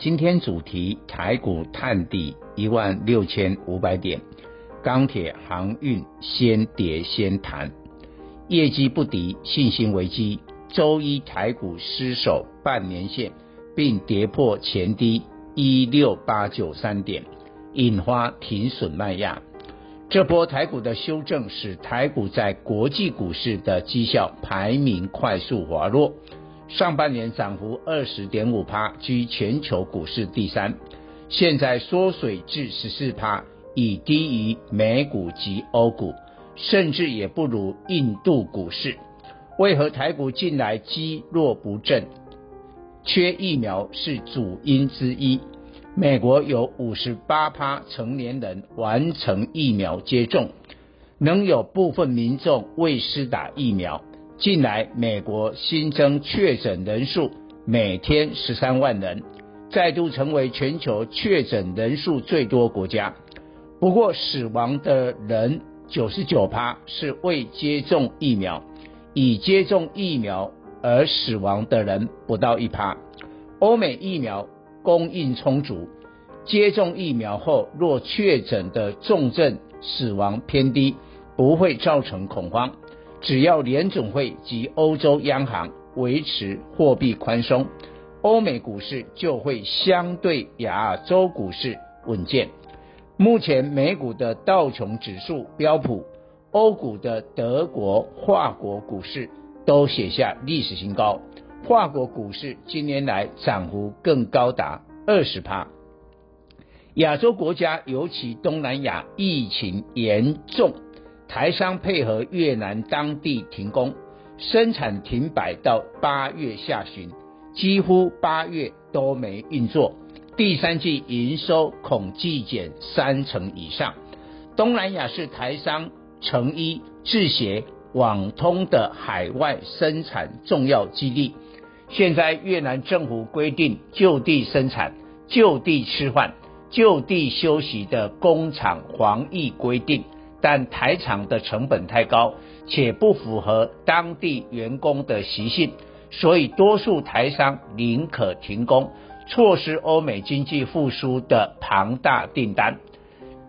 今天主题：台股探底一万六千五百点，钢铁航运先跌先弹，业绩不敌，信心危机。周一台股失守半年线，并跌破前低一六八九三点，引发停损卖压。这波台股的修正，使台股在国际股市的绩效排名快速滑落。上半年涨幅二十点五趴，居全球股市第三，现在缩水至十四趴，已低于美股及欧股，甚至也不如印度股市。为何台股近来积弱不振？缺疫苗是主因之一。美国有五十八趴成年人完成疫苗接种，仍有部分民众未施打疫苗。近来，美国新增确诊人数每天十三万人，再度成为全球确诊人数最多国家。不过，死亡的人九十九趴是未接种疫苗，已接种疫苗而死亡的人不到一趴。欧美疫苗供应充足，接种疫苗后若确诊的重症死亡偏低，不会造成恐慌。只要联准会及欧洲央行维持货币宽松，欧美股市就会相对亚洲股市稳健。目前美股的道琼指数、标普、欧股的德国、法国股市都写下历史新高，法国股市今年来涨幅更高达二十趴。亚洲国家尤其东南亚疫情严重。台商配合越南当地停工，生产停摆到八月下旬，几乎八月都没运作。第三季营收恐季减三成以上。东南亚是台商成衣、制鞋、网通的海外生产重要基地。现在越南政府规定就地生产、就地吃饭、就地休息的工厂防疫规定。但台厂的成本太高，且不符合当地员工的习性，所以多数台商宁可停工，错失欧美经济复苏的庞大订单。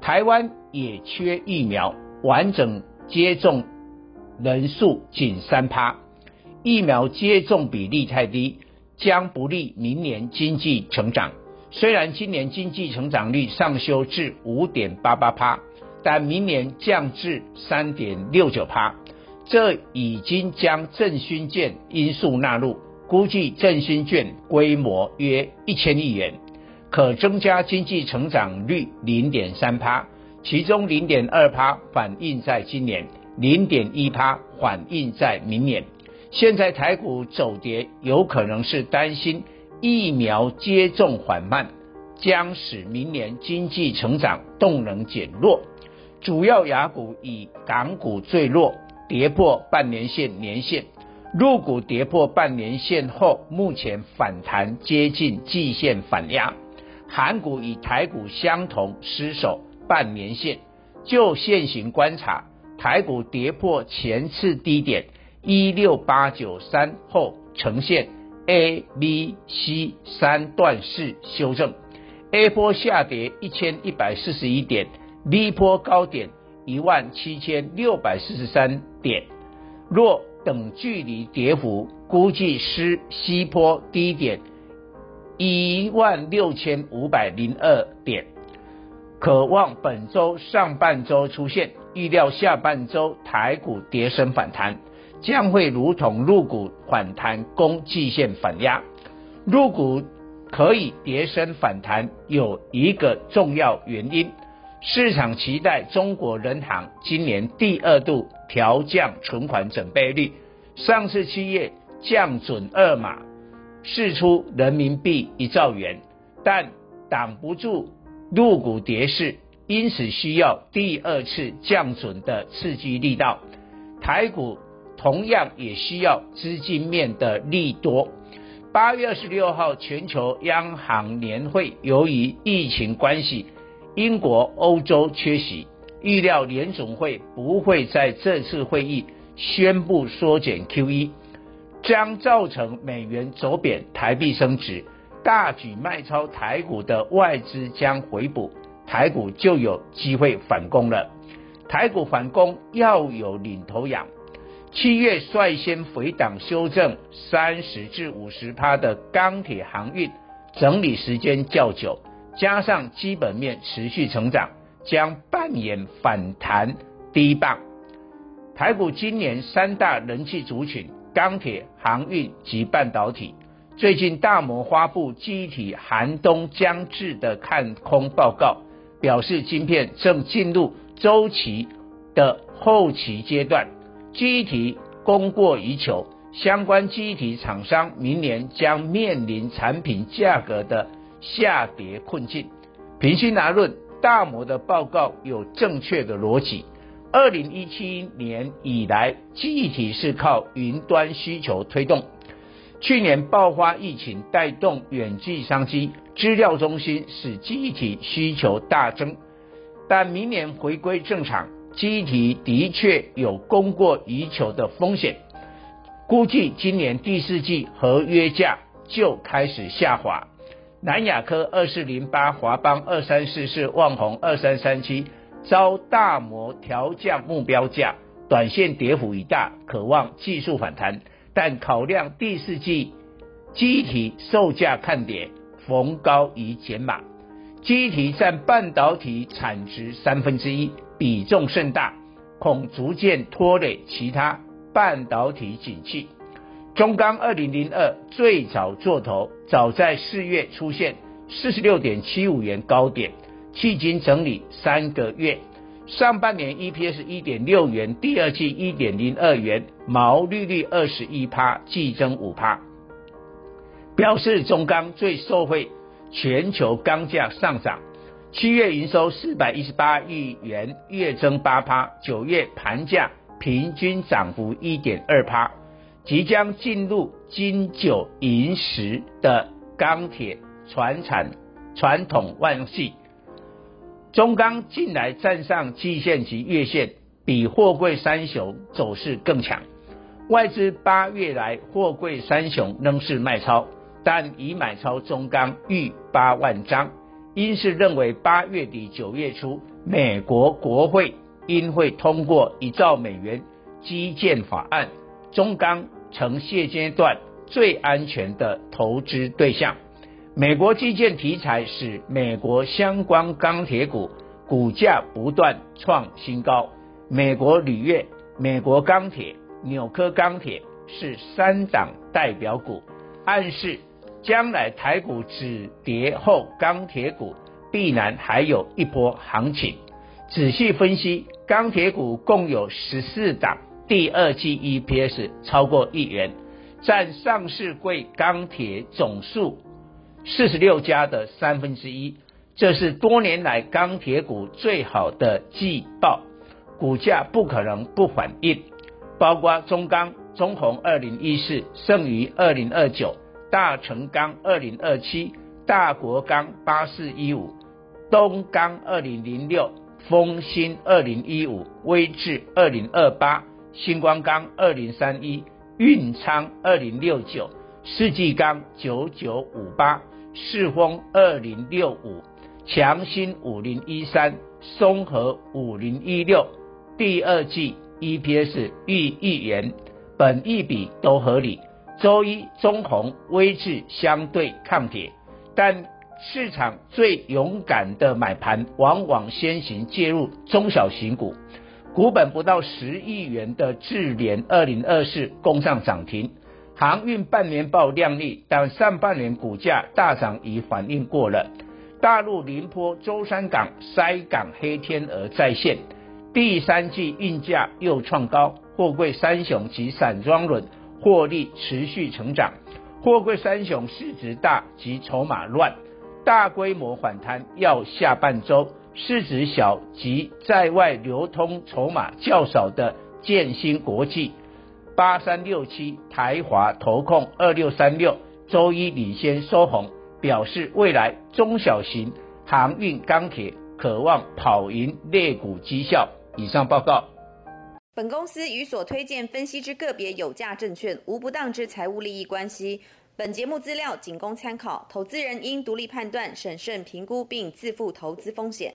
台湾也缺疫苗，完整接种人数仅三趴，疫苗接种比例太低，将不利明年经济成长。虽然今年经济成长率上修至五点八八趴。但明年降至三点六九趴，这已经将振兴券因素纳入，估计振兴券规模约一千亿元，可增加经济成长率零点三趴，其中零点二趴反映在今年，零点一趴反映在明年。现在台股走跌，有可能是担心疫苗接种缓慢，将使明年经济成长动能减弱。主要亚股以港股最弱，跌破半年线年线，陆股跌破半年线后，目前反弹接近季线反压。韩股与台股相同，失守半年线。就现行观察，台股跌破前次低点一六八九三后，呈现 A、B、C 三段式修正，A 波下跌一千一百四十一点。低波高点一万七千六百四十三点，若等距离跌幅，估计是西坡低点一万六千五百零二点，可望本周上半周出现，预料下半周台股跌升反弹，将会如同陆股反弹攻季线反压，陆股可以跌升反弹，有一个重要原因。市场期待中国人行今年第二度调降存款准备率，上次七月降准二码，释出人民币一兆元，但挡不住陆股跌势，因此需要第二次降准的刺激力道。台股同样也需要资金面的利多。八月二十六号，全球央行年会由于疫情关系，英国、欧洲缺席，预料联准会不会在这次会议宣布缩减 QE，将造成美元走贬，台币升值，大举卖超台股的外资将回补，台股就有机会反攻了。台股反攻要有领头羊。七月率先回档修正三十至五十趴的钢铁航运，整理时间较久，加上基本面持续成长，将扮演反弹第一棒。台股今年三大人气族群：钢铁、航运及半导体。最近大摩发布机体寒冬将至的看空报告，表示晶片正进入周期的后期阶段。机体供过于求，相关机体厂商明年将面临产品价格的下跌困境。平心而论，大摩的报告有正确的逻辑。二零一七年以来，记忆体是靠云端需求推动，去年爆发疫情带动远距商机，资料中心使记忆体需求大增，但明年回归正常。记忆体的确有供过于求的风险，估计今年第四季合约价就开始下滑。南亚科二四零八、华邦二三四四、旺宏二三三七遭大摩调降目标价，短线跌幅已大，可望技术反弹。但考量第四季机体售价看跌，逢高宜减码。机体占半导体产值三分之一。比重甚大，恐逐渐拖累其他半导体景气。中钢二零零二最早做头，早在四月出现四十六点七五元高点，迄今整理三个月，上半年 EPS 一点六元，第二季一点零二元，毛利率二十一趴，季增五趴，表示中钢最受惠全球钢价上涨。七月营收四百一十八亿元，月增八趴。九月盘价平均涨幅一点二趴。即将进入金九银十的钢铁传产传统旺季，中钢近来站上季线及月线，比货柜三雄走势更强。外资八月来货柜三雄仍是卖超，但已买超中钢逾八万张。因是认为八月底九月初，美国国会应会通过一兆美元基建法案，中钢成现阶段最安全的投资对象。美国基建题材使美国相关钢铁股股价不断创新高，美国铝业、美国钢铁、纽柯钢铁是三涨代表股，暗示。将来台股止跌后，钢铁股必然还有一波行情。仔细分析，钢铁股共有十四档，第二季 EPS 超过一元，占上市柜钢铁总数四十六家的三分之一。这是多年来钢铁股最好的季报，股价不可能不反应。包括中钢、中红二零一四、盛余二零二九。大成钢二零二七、大国钢八四一五、东钢二零零六、丰兴二零一五、威致二零二八、新光钢二零三一、运昌二零六九、世纪钢九九五八、世丰二零六五、强新五零一三、松和五零一六，第二季 EPS 逾一元，本益比都合理。周一，中鸿、威致相对抗跌，但市场最勇敢的买盘往往先行介入中小型股，股本不到十亿元的智联二零二四攻上涨停，航运半年报亮丽，但上半年股价大涨已反应过了。大陆宁波舟山港塞港黑天鹅再现，第三季运价又创高，货柜三雄及散装轮。获利持续成长，货柜三雄市值大及筹码乱，大规模反弹要下半周，市值小及在外流通筹码较少的建新国际八三六七、台华投控二六三六，周一领先收红，表示未来中小型航运钢铁可望跑赢劣股绩效。以上报告。本公司与所推荐分析之个别有价证券无不当之财务利益关系。本节目资料仅供参考，投资人应独立判断、审慎评估并自负投资风险。